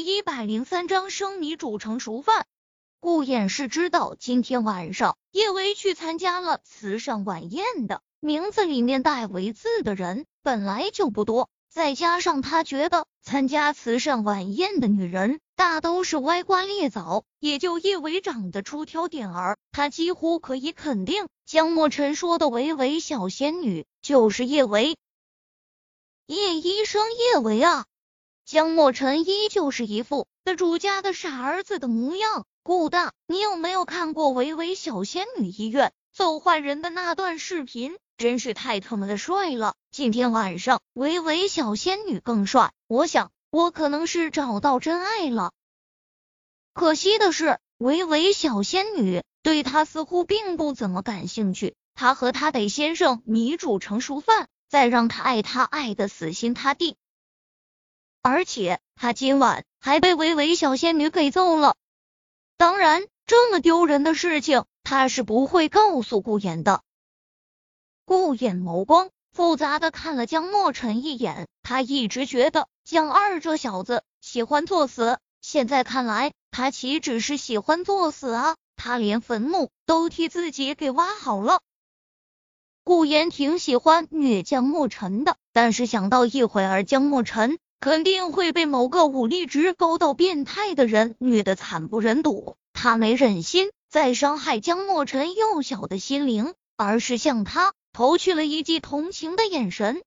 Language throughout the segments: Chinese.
一百零三章生米煮成熟饭。顾衍是知道今天晚上叶维去参加了慈善晚宴的，名字里面带“维”字的人本来就不多，再加上他觉得参加慈善晚宴的女人大都是歪瓜裂枣，也就叶维长得出挑点儿。他几乎可以肯定，江墨尘说的“维维小仙女”就是叶维。叶医生，叶维啊！江墨尘依旧是一副的主家的傻儿子的模样。顾大，你有没有看过维维小仙女医院揍坏人的那段视频？真是太他妈的帅了！今天晚上维维小仙女更帅。我想，我可能是找到真爱了。可惜的是，维维小仙女对他似乎并不怎么感兴趣。他和他得先生米煮成熟饭，再让他爱他爱的死心塌地。而且他今晚还被维维小仙女给揍了。当然，这么丢人的事情他是不会告诉顾衍的。顾衍眸光复杂的看了江墨尘一眼，他一直觉得江二这小子喜欢作死，现在看来他岂止是喜欢作死啊？他连坟墓都替自己给挖好了。顾衍挺喜欢虐江墨尘的，但是想到一会儿江墨尘。肯定会被某个武力值高到变态的人虐得惨不忍睹。他没忍心再伤害江墨尘幼小的心灵，而是向他投去了一记同情的眼神。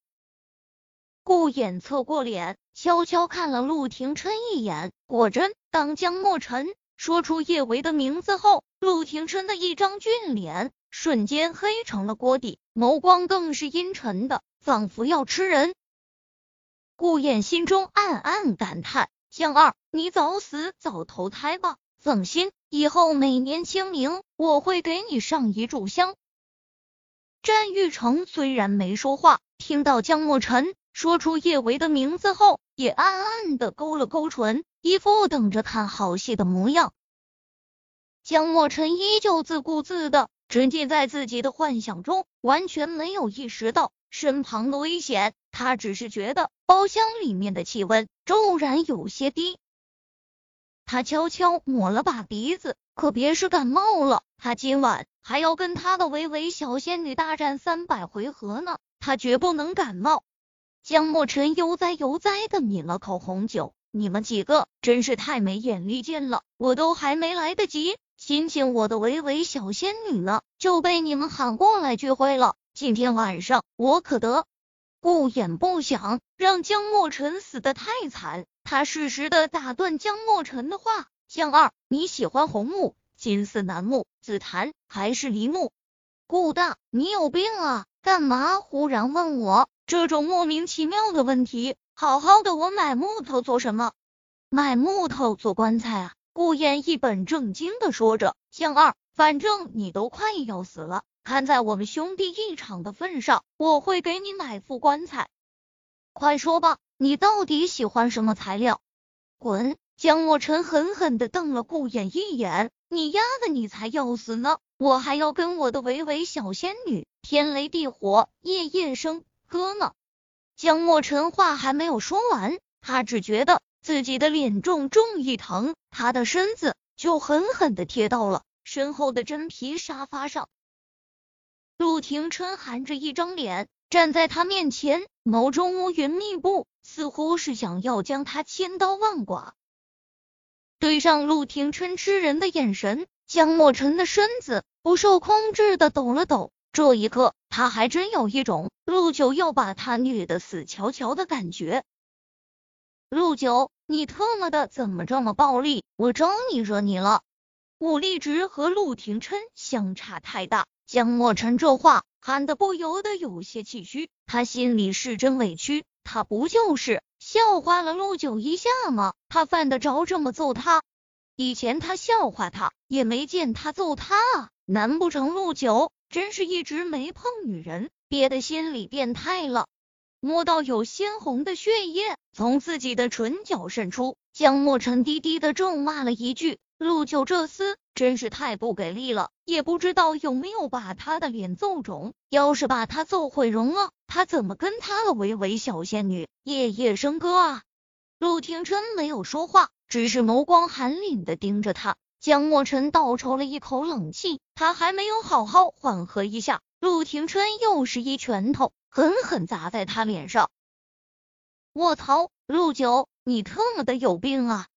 顾衍侧过脸，悄悄看了陆廷琛一眼。果真，当江墨尘说出叶维的名字后，陆廷琛的一张俊脸瞬间黑成了锅底，眸光更是阴沉的，仿佛要吃人。顾衍心中暗暗感叹：“江二，你早死早投胎吧！放心，以后每年清明我会给你上一炷香。”詹玉成虽然没说话，听到江墨尘说出叶维的名字后，也暗暗的勾了勾唇，一副等着看好戏的模样。江墨尘依旧自顾自的沉浸在自己的幻想中，完全没有意识到身旁的危险。他只是觉得包厢里面的气温骤然有些低，他悄悄抹了把鼻子，可别是感冒了。他今晚还要跟他的维维小仙女大战三百回合呢，他绝不能感冒。江墨尘悠哉悠哉的抿了口红酒，你们几个真是太没眼力见了，我都还没来得及亲亲我的维维小仙女呢，就被你们喊过来聚会了。今天晚上我可得。顾衍不想让江墨尘死的太惨，他适时的打断江墨尘的话：“江二，你喜欢红木、金丝楠木、紫檀还是梨木？”顾大，你有病啊？干嘛忽然问我这种莫名其妙的问题？好好的，我买木头做什么？买木头做棺材啊？顾衍一本正经的说着：“江二，反正你都快要死了。”看在我们兄弟一场的份上，我会给你买副棺材。快说吧，你到底喜欢什么材料？滚！江墨尘狠狠的瞪了顾衍一眼，你丫的，你才要死呢！我还要跟我的维维小仙女天雷地火夜夜笙歌呢。江墨尘话还没有说完，他只觉得自己的脸重重一疼，他的身子就狠狠的贴到了身后的真皮沙发上。陆廷琛含着一张脸站在他面前，眸中乌云密布，似乎是想要将他千刀万剐。对上陆廷琛吃人的眼神，江墨尘的身子不受控制的抖了抖。这一刻，他还真有一种陆九要把他虐得死翘翘的感觉。陆九，你特么的怎么这么暴力？我招你惹你了？武力值和陆廷琛相差太大。江墨尘这话喊得不由得有些气虚，他心里是真委屈。他不就是笑话了陆九一下吗？他犯得着这么揍他？以前他笑话他，也没见他揍他啊！难不成陆九真是一直没碰女人，憋得心里变态了？摸到有鲜红的血液从自己的唇角渗出，江墨尘低低的咒骂了一句。陆九这厮真是太不给力了，也不知道有没有把他的脸揍肿。要是把他揍毁容了，他怎么跟他的维维小仙女夜夜笙歌啊？陆廷琛没有说话，只是眸光寒凛的盯着他。江墨尘倒抽了一口冷气，他还没有好好缓和一下，陆廷琛又是一拳头狠狠砸在他脸上。卧槽，陆九，你特么的有病啊！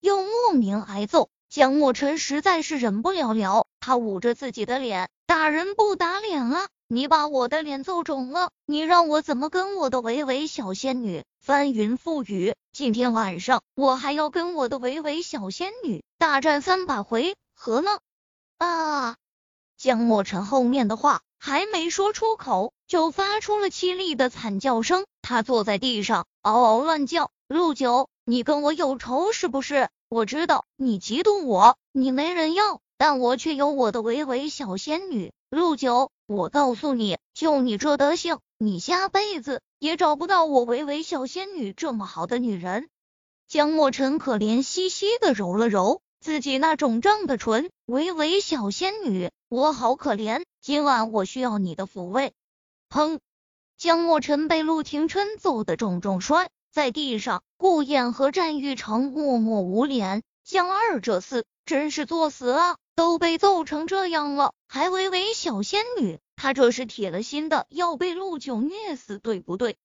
又莫名挨揍，江墨尘实在是忍不了了，他捂着自己的脸，打人不打脸啊！你把我的脸揍肿了，你让我怎么跟我的维维小仙女翻云覆雨？今天晚上我还要跟我的维维小仙女大战三百回合呢！啊！江墨尘后面的话还没说出口，就发出了凄厉的惨叫声。他坐在地上嗷嗷乱叫。陆九，你跟我有仇是不是？我知道你嫉妒我，你没人要，但我却有我的维维小仙女。陆九。我告诉你，就你这德行，你下辈子也找不到我维维小仙女这么好的女人。江墨尘可怜兮兮的揉了揉自己那肿胀的唇，维维小仙女，我好可怜，今晚我需要你的抚慰。砰！江墨尘被陆廷琛揍得重重摔在地上，顾燕和战玉成默默无脸。江二这厮真是作死啊！都被揍成这样了，还维维小仙女，他这是铁了心的要被陆九虐死，对不对？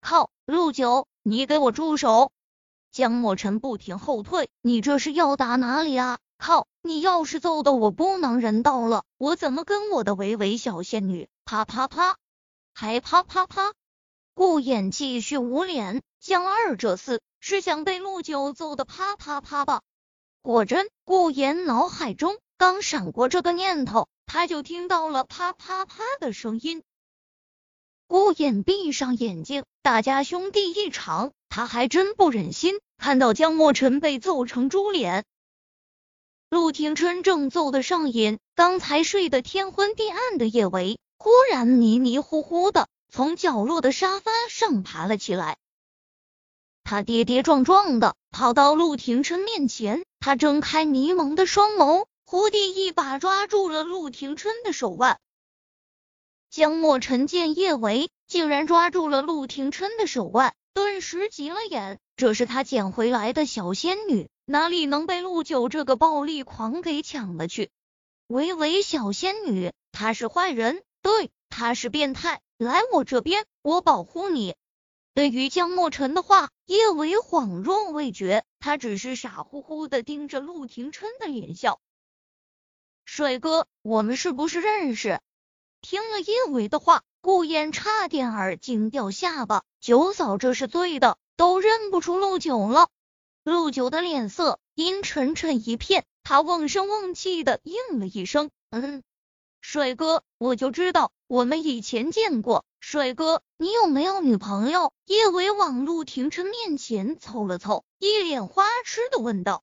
靠，陆九，你给我住手！江墨尘不停后退，你这是要打哪里啊？靠，你要是揍的我不能人道了，我怎么跟我的维维小仙女啪啪啪，还啪啪啪？顾衍继续捂脸，江二这厮是想被陆九揍的啪啪啪吧？果真，顾衍脑海中。刚闪过这个念头，他就听到了啪啪啪的声音。顾眼闭上眼睛，大家兄弟一场，他还真不忍心看到江墨尘被揍成猪脸。陆廷琛正揍得上瘾，刚才睡得天昏地暗的叶维，忽然迷迷糊糊的从角落的沙发上爬了起来。他跌跌撞撞的跑到陆廷琛面前，他睁开迷蒙的双眸。胡弟一把抓住了陆廷琛的手腕，江墨尘见叶维竟然抓住了陆廷琛的手腕，顿时急了眼。这是他捡回来的小仙女，哪里能被陆九这个暴力狂给抢了去？维维小仙女，她是坏人，对，她是变态。来我这边，我保护你。对于江墨尘的话，叶维恍若未觉，他只是傻乎乎的盯着陆廷琛的脸笑。帅哥，我们是不是认识？听了叶伟的话，顾燕差点儿惊掉下巴。九嫂这是醉的，都认不出陆九了。陆九的脸色阴沉沉一片，他瓮声瓮气的应了一声：“嗯，帅哥，我就知道我们以前见过。帅哥，你有没有女朋友？”叶伟往陆廷琛面前凑了凑，一脸花痴的问道。